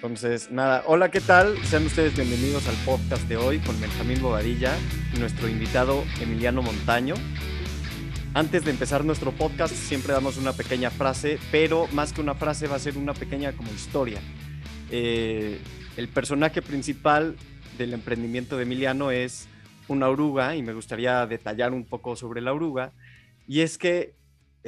Entonces, nada, hola, ¿qué tal? Sean ustedes bienvenidos al podcast de hoy con Benjamín Bobadilla y nuestro invitado Emiliano Montaño. Antes de empezar nuestro podcast siempre damos una pequeña frase, pero más que una frase va a ser una pequeña como historia. Eh, el personaje principal del emprendimiento de Emiliano es una oruga y me gustaría detallar un poco sobre la oruga. Y es que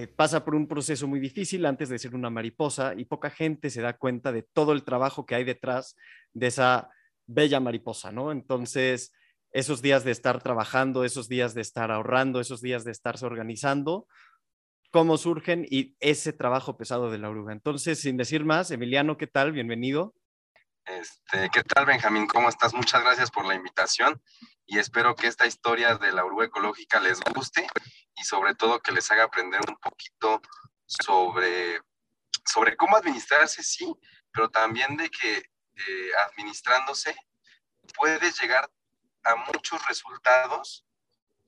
eh, pasa por un proceso muy difícil antes de ser una mariposa y poca gente se da cuenta de todo el trabajo que hay detrás de esa bella mariposa, ¿no? Entonces, esos días de estar trabajando, esos días de estar ahorrando, esos días de estarse organizando, cómo surgen y ese trabajo pesado de la oruga. Entonces, sin decir más, Emiliano, ¿qué tal? Bienvenido. Este, ¿Qué tal, Benjamín? ¿Cómo estás? Muchas gracias por la invitación y espero que esta historia de la oruga ecológica les guste y sobre todo que les haga aprender un poquito sobre, sobre cómo administrarse, sí, pero también de que eh, administrándose puedes llegar a muchos resultados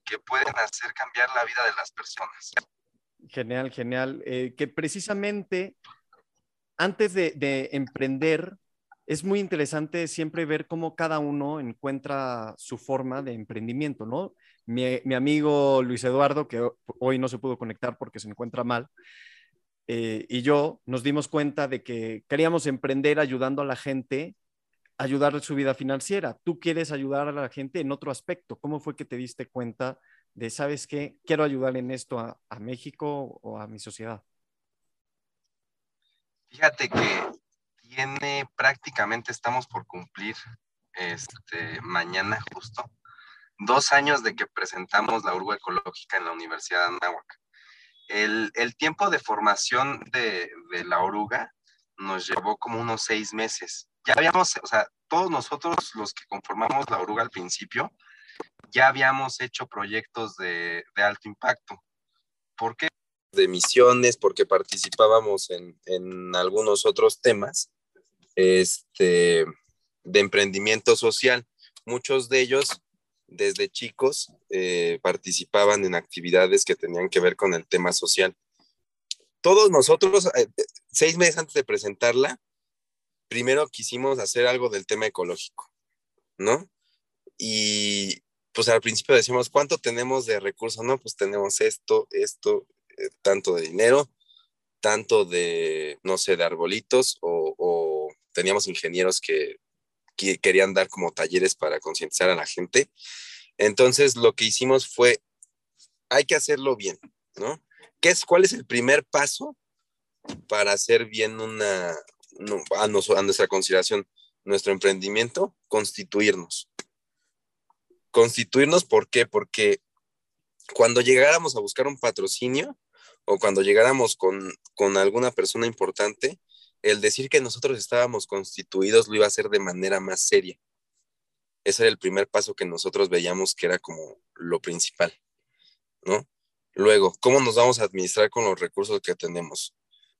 que pueden hacer cambiar la vida de las personas. Genial, genial. Eh, que precisamente antes de, de emprender, es muy interesante siempre ver cómo cada uno encuentra su forma de emprendimiento, ¿no? Mi, amigo Luis Eduardo, que hoy no se pudo conectar porque se encuentra mal, eh, y yo nos dimos cuenta de que queríamos emprender ayudando a la gente, ayudar su vida financiera. Tú quieres ayudar a la gente en otro aspecto. ¿Cómo fue que te diste cuenta de, sabes qué, quiero ayudar en esto a, México o a mi sociedad? Fíjate que tiene prácticamente, estamos por cumplir este, mañana justo, dos años de que presentamos la urba ecológica en la Universidad de Anáhuac. El, el tiempo de formación de, de, la oruga nos llevó como unos seis meses. Ya habíamos, o sea, todos nosotros los que conformamos la oruga al principio, ya habíamos hecho proyectos de, de alto impacto. ¿Por qué? De misiones, porque participábamos en, en algunos otros temas este, de emprendimiento social. Muchos de ellos desde chicos eh, participaban en actividades que tenían que ver con el tema social. Todos nosotros, eh, seis meses antes de presentarla, primero quisimos hacer algo del tema ecológico, ¿no? Y pues al principio decimos, ¿cuánto tenemos de recursos? No, pues tenemos esto, esto, eh, tanto de dinero, tanto de, no sé, de arbolitos o, o teníamos ingenieros que que querían dar como talleres para concientizar a la gente. Entonces, lo que hicimos fue, hay que hacerlo bien, ¿no? ¿Qué es, ¿Cuál es el primer paso para hacer bien una, no, a, a nuestra consideración, nuestro emprendimiento? Constituirnos. Constituirnos, ¿por qué? Porque cuando llegáramos a buscar un patrocinio o cuando llegáramos con, con alguna persona importante, el decir que nosotros estábamos constituidos lo iba a hacer de manera más seria. Ese era el primer paso que nosotros veíamos que era como lo principal, ¿no? Luego, ¿cómo nos vamos a administrar con los recursos que tenemos?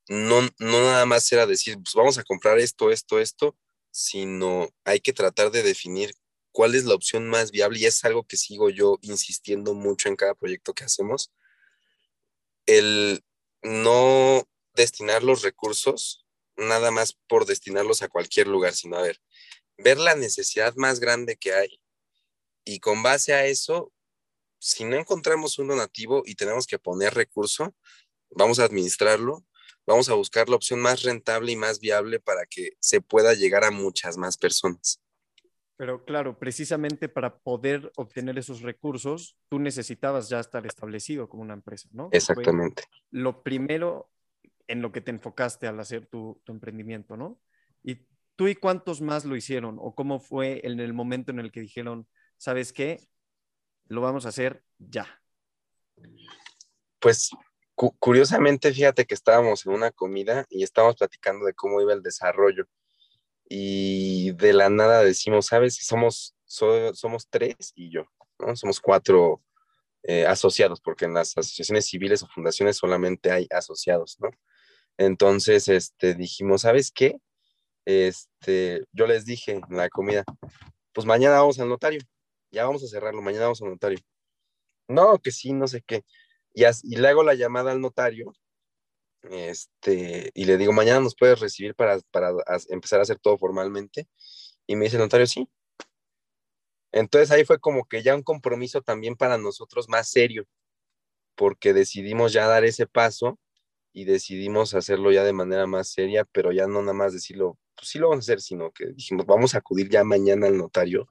No, no nada más era decir, pues vamos a comprar esto, esto, esto, sino hay que tratar de definir cuál es la opción más viable y es algo que sigo yo insistiendo mucho en cada proyecto que hacemos. El no destinar los recursos nada más por destinarlos a cualquier lugar, sino a ver, ver la necesidad más grande que hay y con base a eso, si no encontramos un donativo y tenemos que poner recurso, vamos a administrarlo, vamos a buscar la opción más rentable y más viable para que se pueda llegar a muchas más personas. Pero claro, precisamente para poder obtener esos recursos, tú necesitabas ya estar establecido como una empresa, ¿no? Exactamente. Lo primero en lo que te enfocaste al hacer tu, tu, emprendimiento, ¿no? ¿Y tú y cuántos más lo hicieron? ¿O cómo fue en el momento en el que dijeron, sabes qué? Lo vamos a hacer ya. Pues cu curiosamente, fíjate que estábamos en una comida y estábamos platicando de cómo iba el desarrollo. Y de la nada decimos, ¿sabes? Somos, so, somos tres y yo, ¿no? Somos cuatro eh, asociados, porque en las asociaciones civiles o fundaciones solamente hay asociados, ¿no? Entonces, este, dijimos, ¿sabes qué? Este, yo les dije en la comida, pues mañana vamos al notario, ya vamos a cerrarlo, mañana vamos al notario. No, que sí, no sé qué. Y, le hago la llamada al notario Este, y le digo, mañana nos puedes recibir para, para empezar a hacer todo formalmente. Y me dice el notario, sí. Entonces ahí fue como que ya un compromiso también para nosotros más serio, porque decidimos ya dar ese paso y decidimos hacerlo ya de manera más seria, pero ya no nada más decirlo, pues sí lo vamos a hacer, sino que dijimos, vamos a acudir ya mañana al notario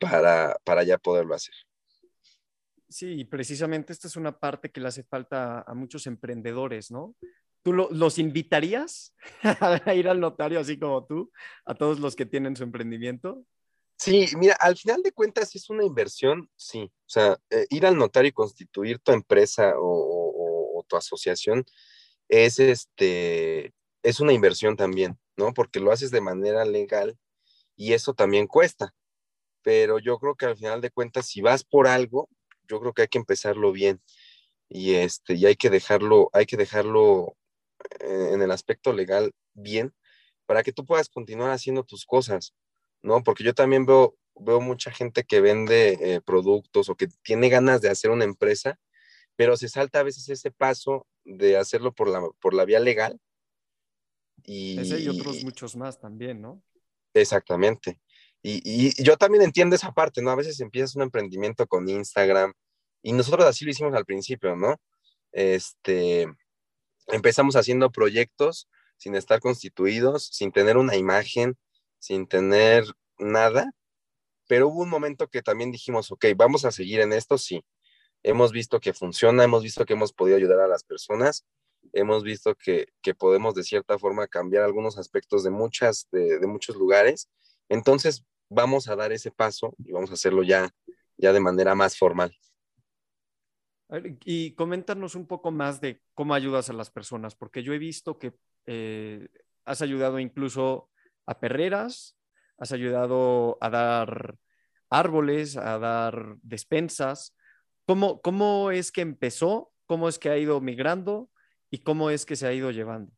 para, para ya poderlo hacer. Sí, precisamente esta es una parte que le hace falta a muchos emprendedores, ¿no? ¿Tú los invitarías a ir al notario así como tú, a todos los que tienen su emprendimiento? Sí, mira, al final de cuentas es una inversión, sí. O sea, eh, ir al notario y constituir tu empresa o, o, tu asociación es este, es una inversión también, ¿no? Porque lo haces de manera legal y eso también cuesta. Pero yo creo que al final de cuentas, si vas por algo, yo creo que hay que empezarlo bien y este y hay que dejarlo hay que dejarlo eh, en el aspecto legal bien para que tú puedas continuar haciendo tus cosas no porque yo también veo veo mucha gente que vende eh, productos o que tiene ganas de hacer una empresa pero se salta a veces ese paso de hacerlo por la por la vía legal y ese y otros muchos más también no exactamente y, yo también entiendo esa parte, ¿no? A veces empiezas un emprendimiento con Instagram y nosotros así lo hicimos al principio, ¿no? Este, empezamos haciendo proyectos sin estar constituidos, sin tener una imagen, sin tener nada, pero hubo un momento que también dijimos, ok, vamos a seguir en esto, sí. Hemos visto que funciona, hemos visto que hemos podido ayudar a las personas, hemos visto que, que podemos de cierta forma cambiar algunos aspectos de, muchas, de, muchos lugares entonces, vamos a dar ese paso y vamos a hacerlo ya, ya de manera más formal. Y coméntanos un poco más de cómo ayudas a las personas, porque yo he visto que eh, has ayudado incluso a perreras, has ayudado a dar árboles, a dar despensas. ¿Cómo, ¿Cómo es que empezó? ¿Cómo es que ha ido migrando? ¿Y cómo es que se ha ido llevando?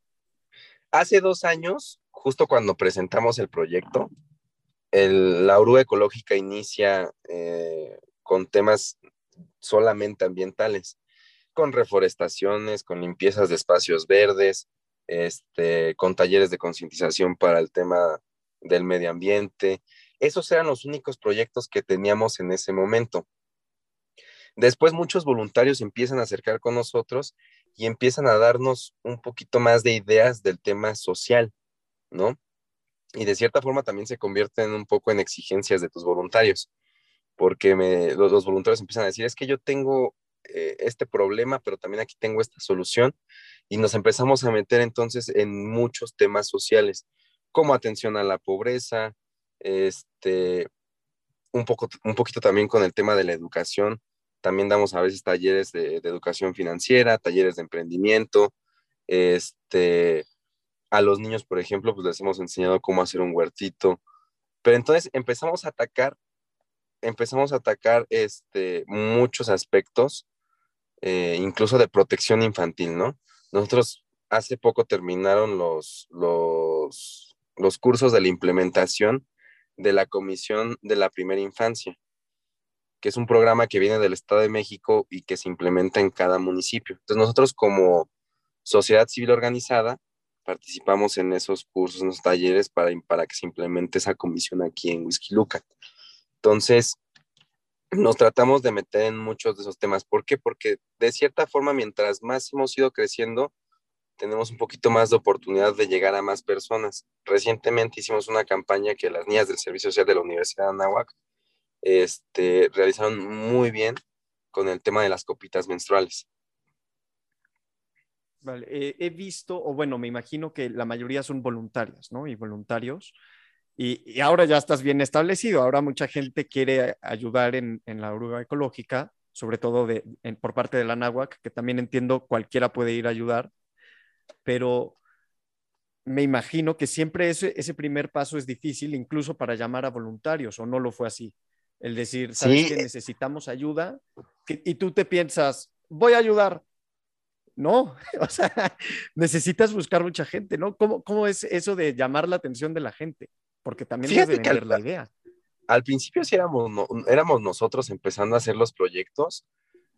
Hace dos años, justo cuando presentamos el proyecto, la oruga ecológica inicia eh, con temas solamente ambientales, con reforestaciones, con limpiezas de espacios verdes, este, con talleres de concientización para el tema del medio ambiente. Esos eran los únicos proyectos que teníamos en ese momento. Después muchos voluntarios empiezan a acercar con nosotros y empiezan a darnos un poquito más de ideas del tema social, ¿no? y de cierta forma también se convierten un poco en exigencias de tus voluntarios, porque los, voluntarios empiezan a decir, es que yo tengo eh, este problema, pero también aquí tengo esta solución, y nos empezamos a meter entonces en muchos temas sociales, como atención a la pobreza, este, un, poco, un poquito también con el tema de la educación, también damos a veces talleres de, educación financiera, talleres de emprendimiento, este, a los niños, por ejemplo, pues les hemos enseñado cómo hacer un huertito. Pero entonces empezamos a atacar, empezamos a atacar este, muchos aspectos, eh, incluso de protección infantil, ¿no? Nosotros hace poco terminaron los, los, los cursos de la implementación de la Comisión de la Primera Infancia, que es un programa que viene del Estado de México y que se implementa en cada municipio. Entonces nosotros como sociedad civil organizada, participamos en esos cursos, en esos talleres para, para que se implemente esa comisión aquí en Whisky Luca. Entonces, nos tratamos de meter en muchos de esos temas. ¿Por qué? Porque de cierta forma, mientras más hemos ido creciendo, tenemos un poquito más de oportunidad de llegar a más personas. Recientemente hicimos una campaña que las niñas del Servicio Social de la Universidad de Anáhuac este, realizaron muy bien con el tema de las copitas menstruales. Vale, eh, he visto, o bueno, me imagino que la mayoría son voluntarias, ¿no? Y voluntarios. Y, ahora ya estás bien establecido. Ahora mucha gente quiere ayudar en, la oruga ecológica, sobre todo de, por parte de la náhuac, que también entiendo cualquiera puede ir a ayudar, pero me imagino que siempre ese, ese primer paso es difícil, incluso para llamar a voluntarios, o no lo fue así. El decir, sabes que necesitamos ayuda, y tú te piensas, voy a ayudar, no, o sea, necesitas buscar mucha gente, ¿no? ¿Cómo, ¿Cómo, es eso de llamar la atención de la gente? Porque también Fíjate debe vender la idea. Al principio sí éramos, éramos nosotros empezando a hacer los proyectos.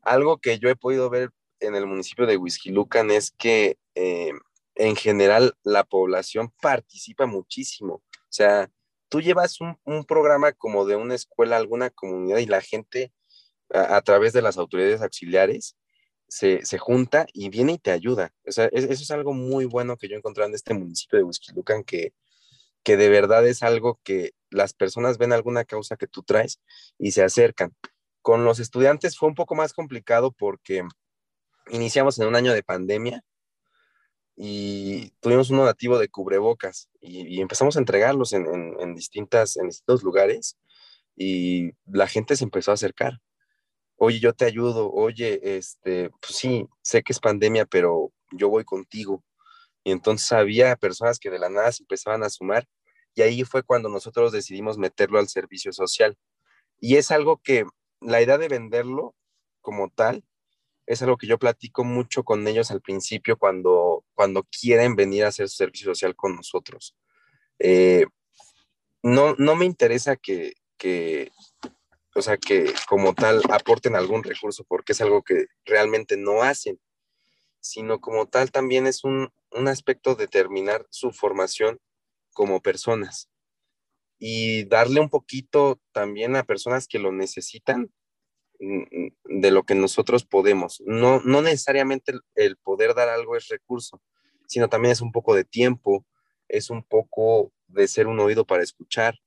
Algo que yo he podido ver en el municipio de Lucan es que eh, en general la población participa muchísimo. O sea, tú llevas un, programa como de una escuela, alguna comunidad y la gente a, través de las autoridades auxiliares se, junta y viene y te ayuda. O sea, eso es algo muy bueno que yo encontré en este municipio de Huizquilucan, que, que de verdad es algo que las personas ven alguna causa que tú traes y se acercan. Con los estudiantes fue un poco más complicado porque iniciamos en un año de pandemia y tuvimos un donativo de cubrebocas y, empezamos a entregarlos en, distintas, en distintos lugares y la gente se empezó a acercar. Oye, yo te ayudo, oye, este, pues sí, sé que es pandemia, pero yo voy contigo. Y entonces había personas que de la nada se empezaban a sumar y ahí fue cuando nosotros decidimos meterlo al servicio social. Y es algo que la idea de venderlo como tal es algo que yo platico mucho con ellos al principio cuando, cuando quieren venir a hacer servicio social con nosotros. Eh, no, no me interesa que, que, o sea, que como tal aporten algún recurso porque es algo que realmente no hacen, sino como tal también es un, un aspecto de terminar su formación como personas y darle un poquito también a personas que lo necesitan de lo que nosotros podemos. No, no necesariamente el, poder dar algo es recurso, sino también es un poco de tiempo, es un poco de ser un oído para escuchar,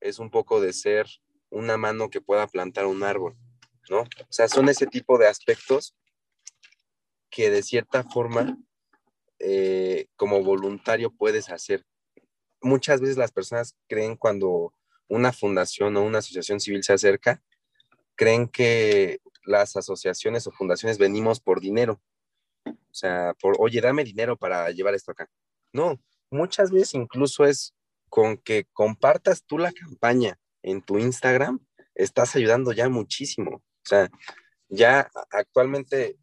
es un poco de ser una mano que pueda plantar un árbol, ¿no? O sea, son ese tipo de aspectos que de cierta forma eh, como voluntario puedes hacer muchas veces las personas creen cuando una fundación o una asociación civil se acerca, creen que las asociaciones o fundaciones venimos por dinero. O sea, por, oye, dame dinero para llevar esto acá. No, muchas veces incluso es con que compartas tú la campaña en tu Instagram, estás ayudando ya muchísimo. O sea, ya actualmente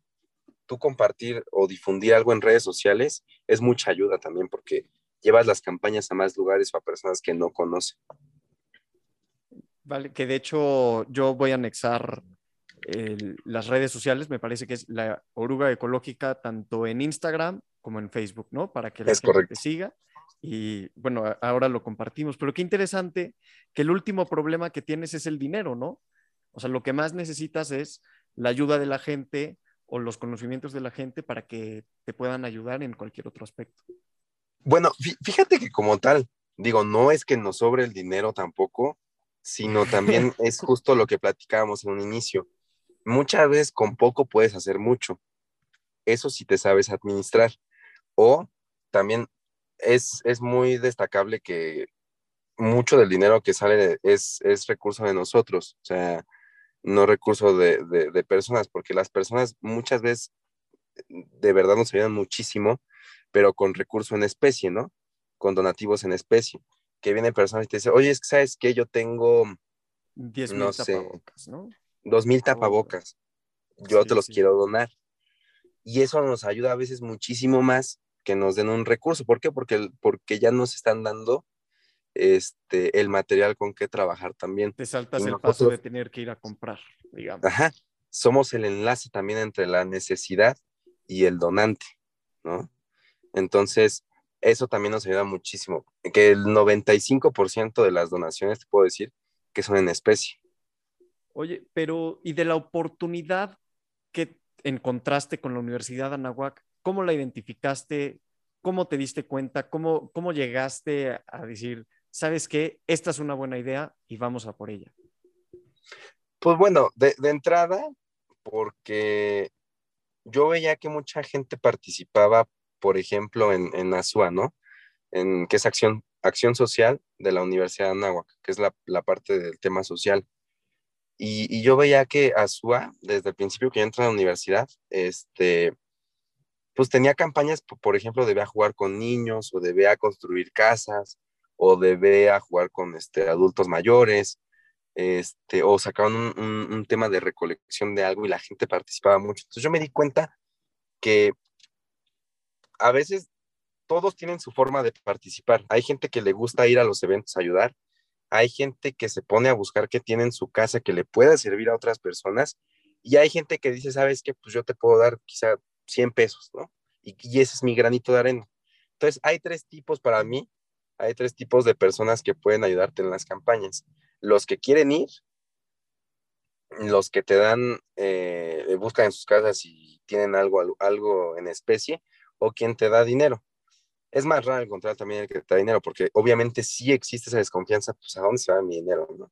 tú compartir o difundir algo en redes sociales es mucha ayuda también porque llevas las campañas a más lugares o a personas que no conocen. Vale, que de hecho yo voy a anexar las redes sociales, me parece que es la oruga ecológica tanto en Instagram como en Facebook, ¿no? Para que la gente te siga. Y bueno, ahora lo compartimos, pero qué interesante que el último problema que tienes es el dinero, ¿no? O sea, lo que más necesitas es la ayuda de la gente o los conocimientos de la gente para que te puedan ayudar en cualquier otro aspecto. Bueno, fíjate que como tal, digo, no es que nos sobre el dinero tampoco, sino también es justo lo que platicábamos en un inicio. Muchas veces con poco puedes hacer mucho. Eso sí te sabes administrar. O también es, es muy destacable que mucho del dinero que sale es, es recurso de nosotros, o sea, no recurso de, de personas, porque las personas muchas veces de verdad nos ayudan muchísimo pero con recurso en especie, ¿no? Con donativos en especie. Que vienen personas y te dicen, oye, es que sabes que yo tengo, 10 mil tapabocas, ¿no? Dos mil tapabocas. Yo te los quiero donar. Y eso nos ayuda a veces muchísimo más que nos den un recurso. ¿Por qué? Porque, porque ya nos están dando este, el material con que trabajar también. Te saltas el paso de tener que ir a comprar, digamos. Ajá. Somos el enlace también entre la necesidad y el donante, ¿no? Entonces, eso también nos ayuda muchísimo. Que el 95% de las donaciones, te puedo decir, que son en especie. Oye, pero ¿y de la oportunidad que encontraste con la Universidad de Anahuac? ¿Cómo la identificaste? ¿Cómo te diste cuenta? ¿Cómo, cómo llegaste a decir, sabes qué, esta es una buena idea y vamos a por ella? Pues bueno, de, de entrada, porque yo veía que mucha gente participaba por ejemplo, en, en ASUA, ¿no? En, que es acción, acción social de la Universidad de Anáhuac, que es la, la parte del tema social. Y, yo veía que ASUA, desde el principio que yo entré a la universidad, este, pues tenía campañas, por ejemplo, de a jugar con niños, o de a construir casas, o de a jugar con este, adultos mayores, este, o sacaban un, un, un, tema de recolección de algo y la gente participaba mucho. Entonces yo me di cuenta que a veces todos tienen su forma de participar. Hay gente que le gusta ir a los eventos a ayudar. Hay gente que se pone a buscar qué tiene en su casa que le pueda servir a otras personas. Y hay gente que dice, ¿sabes qué? Pues yo te puedo dar quizá 100 pesos, ¿no? Y, y ese es mi granito de arena. Entonces, hay tres tipos para mí, hay tres tipos de personas que pueden ayudarte en las campañas. Los que quieren ir, los que te dan, eh, buscan en sus casas y tienen algo, algo en especie, o quien te da dinero. Es más raro encontrar también el que te da dinero, porque obviamente sí existe esa desconfianza, pues a dónde se va mi dinero, ¿no?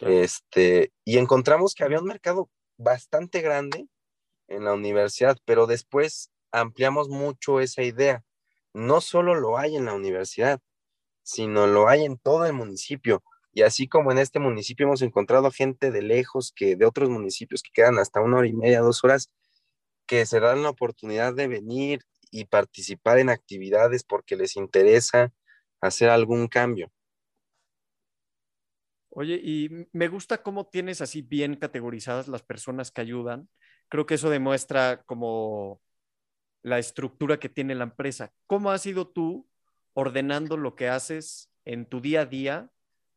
Este, y encontramos que había un mercado bastante grande en la universidad, pero después ampliamos mucho esa idea. No solo lo hay en la universidad, sino lo hay en todo el municipio. Y así como en este municipio hemos encontrado gente de lejos, que de otros municipios que quedan hasta una hora y media, dos horas, que se dan la oportunidad de venir y participar en actividades porque les interesa hacer algún cambio. Oye, y me gusta cómo tienes así bien categorizadas las personas que ayudan. Creo que eso demuestra como la estructura que tiene la empresa. ¿Cómo has sido tú ordenando lo que haces en tu día a día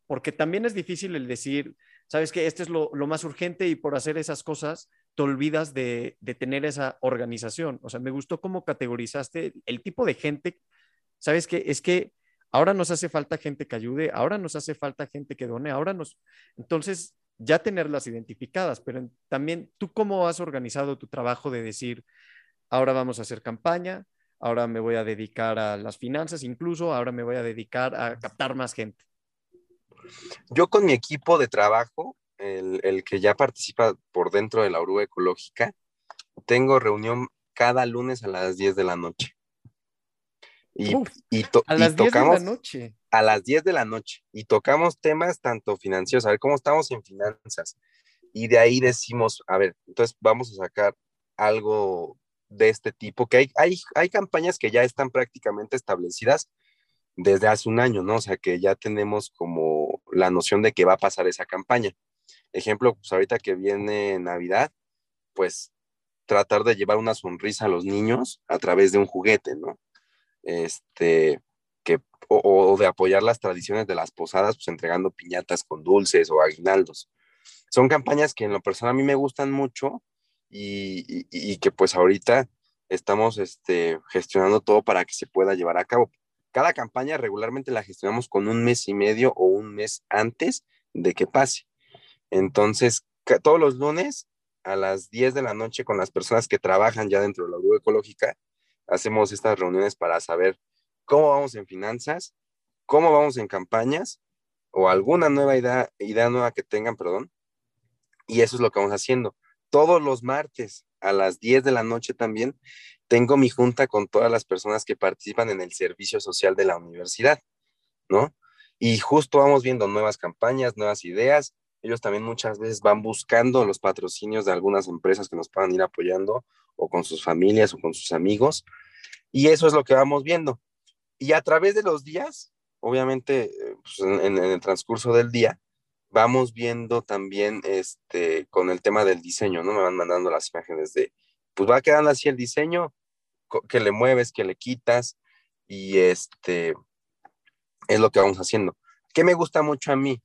porque también es difícil el decir, sabes que este es lo, más urgente y por hacer esas cosas te olvidas de, tener esa organización. O sea, me gustó cómo categorizaste el tipo de gente, sabes que es que ahora nos hace falta gente que ayude, ahora nos hace falta gente que done, ahora nos... Entonces, ya tenerlas identificadas, pero también tú cómo has organizado tu trabajo de decir, ahora vamos a hacer campaña, ahora me voy a dedicar a las finanzas, incluso ahora me voy a dedicar a captar más gente. Yo con mi equipo de trabajo, el, que ya participa por dentro de la oruga ecológica, tengo reunión cada lunes a las 10 de la noche. Y, a las 10 de la noche. A las 10 de la noche. Y tocamos temas tanto financieros, a ver cómo estamos en finanzas. Y de ahí decimos, a ver, entonces vamos a sacar algo de este tipo, que hay, hay, hay campañas que ya están prácticamente establecidas desde hace un año, ¿no? O sea, que ya tenemos como la noción de que va a pasar esa campaña. Ejemplo, pues ahorita que viene Navidad, pues tratar de llevar una sonrisa a los niños a través de un juguete, ¿no? Este, que, o, de apoyar las tradiciones de las posadas, pues entregando piñatas con dulces o aguinaldos. Son campañas que en lo personal a mí me gustan mucho y, y que pues ahorita estamos este, gestionando todo para que se pueda llevar a cabo. Cada campaña regularmente la gestionamos con un mes y medio o un mes antes de que pase. Entonces, todos los lunes a las 10 de la noche con las personas que trabajan ya dentro de la Grupo Ecológica, hacemos estas reuniones para saber cómo vamos en finanzas, cómo vamos en campañas o alguna nueva idea, idea nueva que tengan, perdón. Y eso es lo que vamos haciendo. Todos los martes a las 10 de la noche también tengo mi junta con todas las personas que participan en el servicio social de la universidad, ¿no? Y justo vamos viendo nuevas campañas, nuevas ideas. Ellos también muchas veces van buscando los patrocinios de algunas empresas que nos puedan ir apoyando o con sus familias o con sus amigos. Y eso es lo que vamos viendo. Y a través de los días, obviamente, eh, pues, en, el transcurso del día, vamos viendo también este, con el tema del diseño, ¿no? Me van mandando las imágenes de, pues va quedando así el diseño, que le mueves, que le quitas y este es lo que vamos haciendo. ¿Qué me gusta mucho a mí?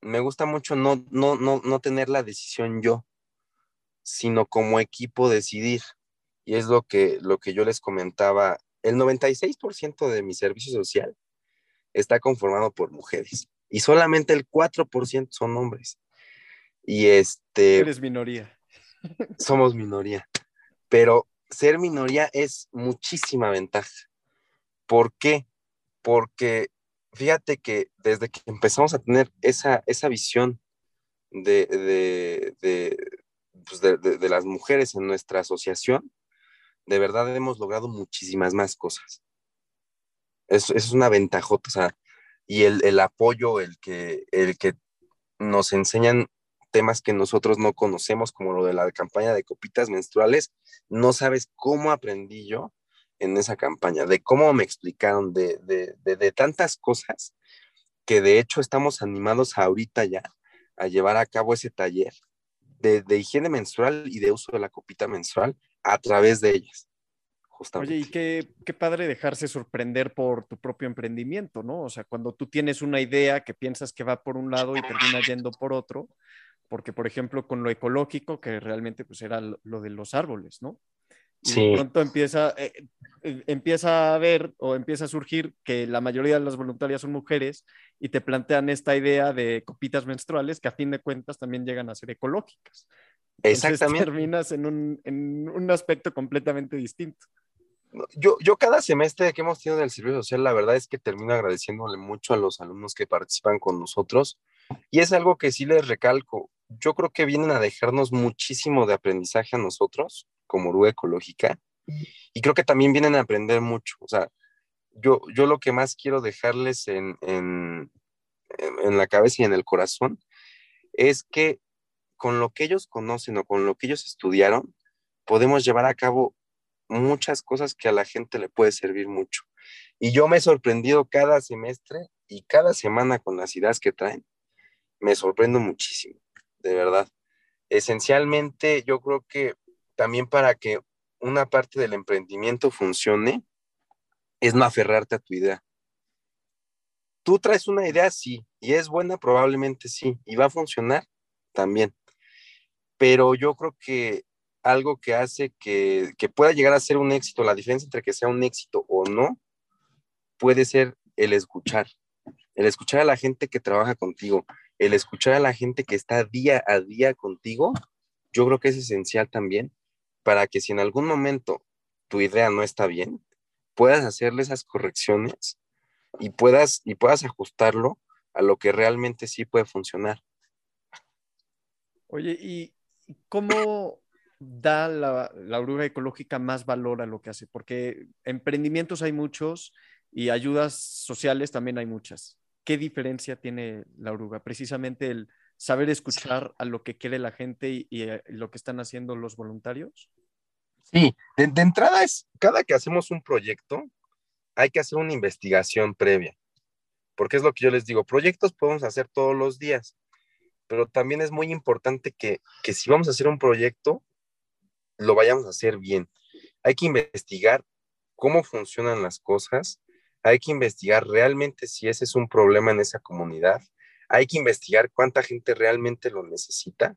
Me gusta mucho no, no, no, no tener la decisión yo, sino como equipo decidir. Y es lo que, lo que yo les comentaba. El 96% de mi servicio social está conformado por mujeres y solamente el 4% son hombres. Y este... Eres minoría. Somos minoría. Pero ser minoría es muchísima ventaja. ¿Por qué? Porque fíjate que desde que empezamos a tener esa, esa visión de, de, pues de, las mujeres en nuestra asociación, de verdad hemos logrado muchísimas más cosas. Eso, es una ventajota, o sea, y el, el, apoyo, el que, el que nos enseñan temas que nosotros no conocemos, como lo de la campaña de copitas menstruales, no sabes cómo aprendí yo en esa campaña, de cómo me explicaron, de, de, tantas cosas que de hecho estamos animados ahorita ya a llevar a cabo ese taller de, higiene menstrual y de uso de la copita menstrual a través de ellas. Justamente. Oye, y qué, qué, padre dejarse sorprender por tu propio emprendimiento, ¿no? O sea, cuando tú tienes una idea que piensas que va por un lado y termina yendo por otro, porque por ejemplo con lo ecológico, que realmente pues era lo de los árboles, ¿no? Y de pronto empieza, eh, eh, empieza a ver o empieza a surgir que la mayoría de las voluntarias son mujeres y te plantean esta idea de copitas menstruales que a fin de cuentas también llegan a ser ecológicas. Exactamente. terminas en un, en un aspecto completamente distinto. Yo, yo cada semestre que hemos tenido del servicio social, la verdad es que termino agradeciéndole mucho a los alumnos que participan con nosotros. Y es algo que sí les recalco. Yo creo que vienen a dejarnos muchísimo de aprendizaje a nosotros como Uruguay Ecológica y creo que también vienen a aprender mucho. O sea, yo, yo lo que más quiero dejarles en, en, en la cabeza y en el corazón es que con lo que ellos conocen o con lo que ellos estudiaron, podemos llevar a cabo muchas cosas que a la gente le puede servir mucho. Y yo me he sorprendido cada semestre y cada semana con las ideas que traen. Me sorprendo muchísimo, de verdad. Esencialmente, yo creo que también para que una parte del emprendimiento funcione es no aferrarte a tu idea. Tú traes una idea, sí, y es buena, probablemente sí, y va a funcionar también. Pero yo creo que algo que hace que, que pueda llegar a ser un éxito, la diferencia entre que sea un éxito o no, puede ser el escuchar, el escuchar a la gente que trabaja contigo, el escuchar a la gente que está día a día contigo, yo creo que es esencial también para que si en algún momento tu idea no está bien, puedas hacerle esas correcciones y puedas, y puedas ajustarlo a lo que realmente sí puede funcionar. Oye, ¿y cómo da la, la oruga ecológica más valor a lo que hace? Porque emprendimientos hay muchos y ayudas sociales también hay muchas. ¿Qué diferencia tiene la oruga? Precisamente el saber escuchar a lo que quiere la gente y, eh, lo que están haciendo los voluntarios? Sí, de, entrada es, cada que hacemos un proyecto, hay que hacer una investigación previa, porque es lo que yo les digo, proyectos podemos hacer todos los días, pero también es muy importante que, que si vamos a hacer un proyecto, lo vayamos a hacer bien. Hay que investigar cómo funcionan las cosas, hay que investigar realmente si ese es un problema en esa comunidad, hay que investigar cuánta gente realmente lo necesita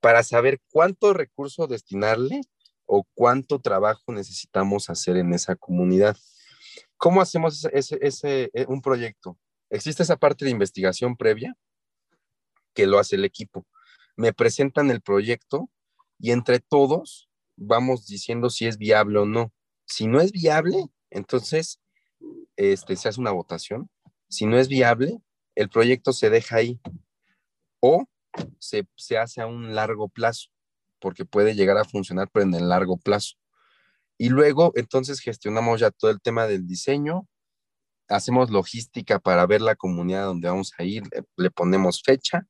para saber cuánto recurso destinarle o cuánto trabajo necesitamos hacer en esa comunidad. ¿Cómo hacemos ese, eh, un proyecto? Existe esa parte de investigación previa que lo hace el equipo. Me presentan el proyecto y entre todos vamos diciendo si es viable o no. Si no es viable, entonces este, se hace una votación. Si no es viable, el proyecto se deja ahí o se, hace a un largo plazo, porque puede llegar a funcionar, pero en el largo plazo. Y luego, entonces, gestionamos ya todo el tema del diseño, hacemos logística para ver la comunidad donde vamos a ir, le, ponemos fecha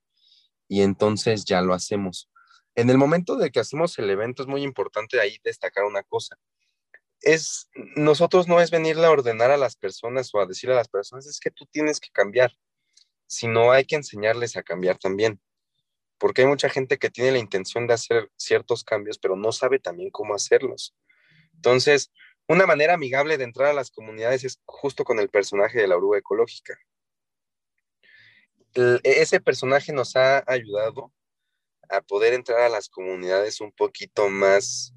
y entonces ya lo hacemos. En el momento de que hacemos el evento es muy importante ahí destacar una cosa. Es, nosotros no es venirle a ordenar a las personas o a decir a las personas, es que tú tienes que cambiar sino hay que enseñarles a cambiar también. Porque hay mucha gente que tiene la intención de hacer ciertos cambios, pero no sabe también cómo hacerlos. Entonces, una manera amigable de entrar a las comunidades es justo con el personaje de la oruga ecológica. ese personaje nos ha ayudado a poder entrar a las comunidades un poquito más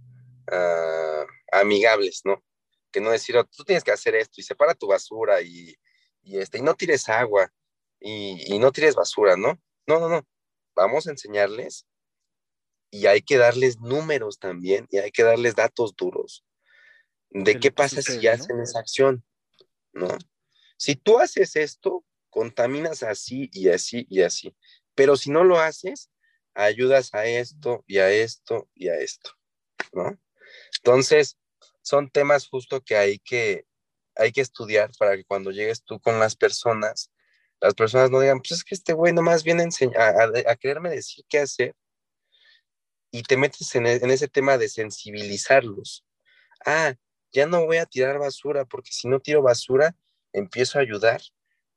ah, amigables, ¿no? Que no decir, oh, tú tienes que hacer esto y separa tu basura y, y, este, y no tires agua y, no tires basura, ¿no? No, no, no. Vamos a enseñarles y hay que darles números también y hay que darles datos duros de qué pasa si hacen esa acción, ¿no? Si tú haces esto, contaminas así y así y así, pero si no lo haces, ayudas a esto y a esto y a esto, ¿no? Entonces, son temas justo que hay que, hay que estudiar para que cuando llegues tú con las personas, las personas no digan, pues es que este güey nomás viene a, a, quererme decir qué hacer y te metes en, e, en, ese tema de sensibilizarlos. Ah, ya no voy a tirar basura porque si no tiro basura, empiezo a ayudar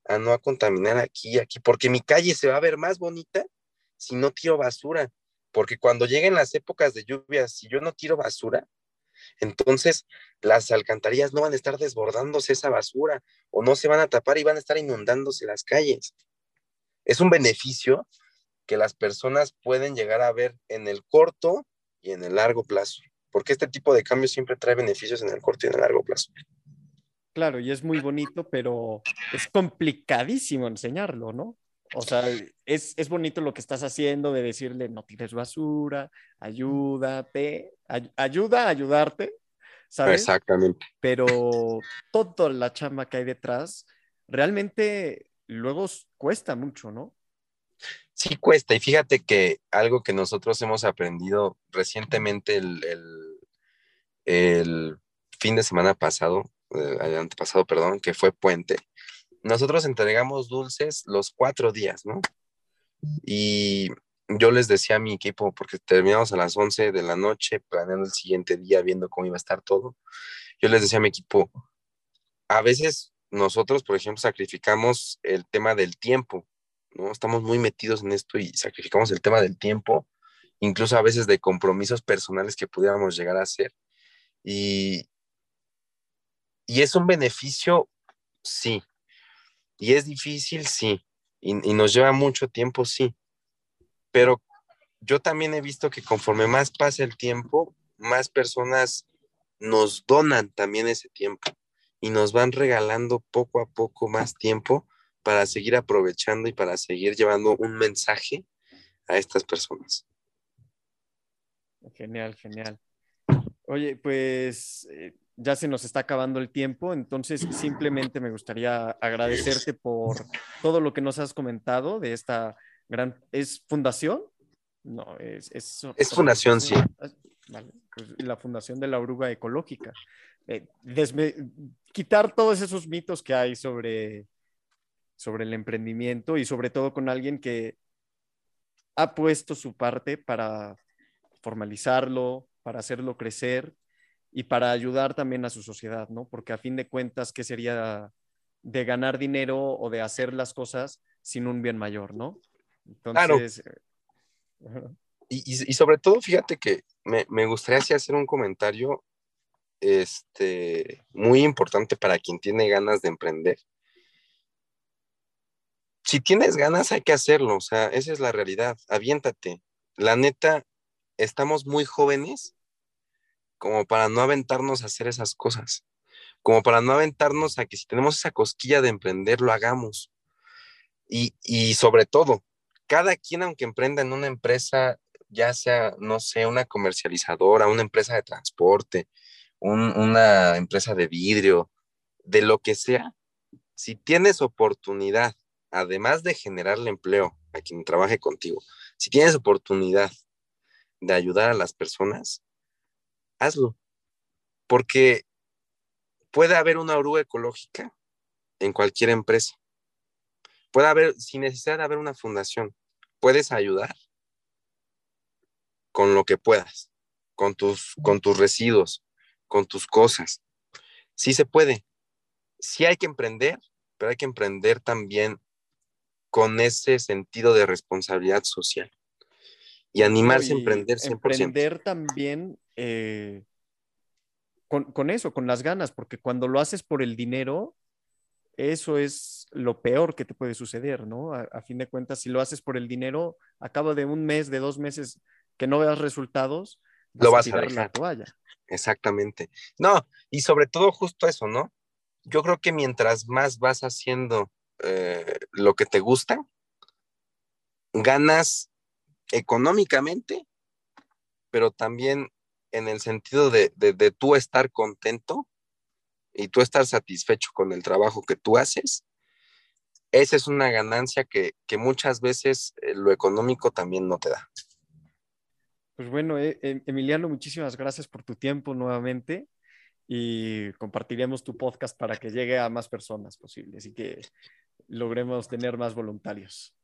a no contaminar aquí y aquí, porque mi calle se va a ver más bonita si no tiro basura, porque cuando lleguen las épocas de lluvias, si yo no tiro basura, entonces las alcantarillas no van a estar desbordándose esa basura o no se van a tapar y van a estar inundándose las calles. Es un beneficio que las personas pueden llegar a ver en el corto y en el largo plazo. porque este tipo de cambios siempre trae beneficios en el corto y en el largo plazo. Claro, y es muy bonito, pero es complicadísimo enseñarlo, ¿no? O sea, es, es bonito lo que estás haciendo de decirle, no tires basura, ayúdate, ayuda a ayudarte, ¿sabes? Exactamente. Pero toda la chamba que hay detrás, realmente luego cuesta mucho, ¿no? Sí cuesta, y fíjate que algo que nosotros hemos aprendido recientemente el, el, el fin de semana pasado, eh, el antepasado, perdón, que fue puente, nosotros entregamos dulces los cuatro días, ¿no? Y yo les decía a mi equipo, porque terminamos a las 11 de la noche, planeando el siguiente día, viendo cómo iba a estar todo, yo les decía a mi equipo, a veces nosotros, por ejemplo, sacrificamos el tema del tiempo, ¿no? Estamos muy metidos en esto y sacrificamos el tema del tiempo, incluso a veces de compromisos personales que pudiéramos llegar a hacer. Y, y es un beneficio, sí. Y es difícil, sí. Y, nos lleva mucho tiempo, sí. Pero yo también he visto que conforme más pasa el tiempo, más personas nos donan también ese tiempo y nos van regalando poco a poco más tiempo para seguir aprovechando y para seguir llevando un mensaje a estas personas. Genial, genial. Oye, pues eh, ya se nos está acabando el tiempo, entonces simplemente me gustaría agradecerte por todo lo que nos has comentado de esta gran... ¿Es fundación? No, es... Es, es fundación, sí. Vale, pues la Fundación de la Oruga Ecológica. Eh, quitar todos esos mitos que hay sobre, sobre el emprendimiento y sobre todo con alguien que ha puesto su parte para formalizarlo, para hacerlo crecer y para ayudar también a su sociedad, ¿no? Porque a fin de cuentas, ¿qué sería de ganar dinero o de hacer las cosas sin un bien mayor, ¿no? Entonces... Claro. Y, y, sobre todo, fíjate que me, me gustaría así hacer un comentario este, muy importante para quien tiene ganas de emprender. Si tienes ganas, hay que hacerlo, o sea, esa es la realidad, aviéntate. La neta, estamos muy jóvenes como para no aventarnos a hacer esas cosas, como para no aventarnos a que si tenemos esa cosquilla de emprender, lo hagamos. Y, y sobre todo, cada quien, aunque emprenda en una empresa, ya sea, no sé, una comercializadora, una empresa de transporte, una empresa de vidrio, de lo que sea, si tienes oportunidad, además de generarle empleo a quien trabaje contigo, si tienes oportunidad de ayudar a las personas, hazlo. Porque puede haber una oruga ecológica en cualquier empresa. Puede haber, sin necesidad de haber una fundación, puedes ayudar con lo que puedas, con tus, con tus residuos, con tus cosas. Sí se puede. Sí hay que emprender, pero hay que emprender también con ese sentido de responsabilidad social y animarse a emprender 100%. Emprender también eh, con, con, eso, con las ganas, porque cuando lo haces por el dinero, eso es lo peor que te puede suceder, ¿no? A, a fin de cuentas, si lo haces por el dinero, acaba de un mes, de dos meses que no veas resultados, vas lo vas a, tirar a dejar. la toalla. Exactamente. No, y sobre todo justo eso, ¿no? Yo creo que mientras más vas haciendo eh, lo que te gusta, ganas económicamente, pero también en el sentido de, de, de, tú estar contento y tú estar satisfecho con el trabajo que tú haces. Esa es una ganancia que, que muchas veces eh, lo económico también no te da. Pues bueno, eh, eh, Emiliano, muchísimas gracias por tu tiempo nuevamente y compartiremos tu podcast para que llegue a más personas posibles y que logremos tener más voluntarios.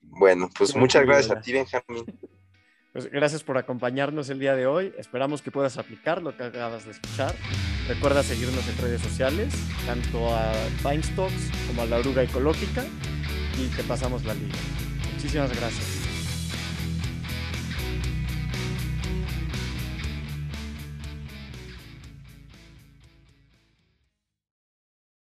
Bueno, pues muchas gracias a ti, Benjamín. Pues gracias por acompañarnos el día de hoy. Esperamos que puedas aplicar lo que acabas de escuchar. Recuerda seguirnos en redes sociales, tanto a Stocks como a la Oruga Ecológica, y te pasamos la liga. Muchísimas gracias.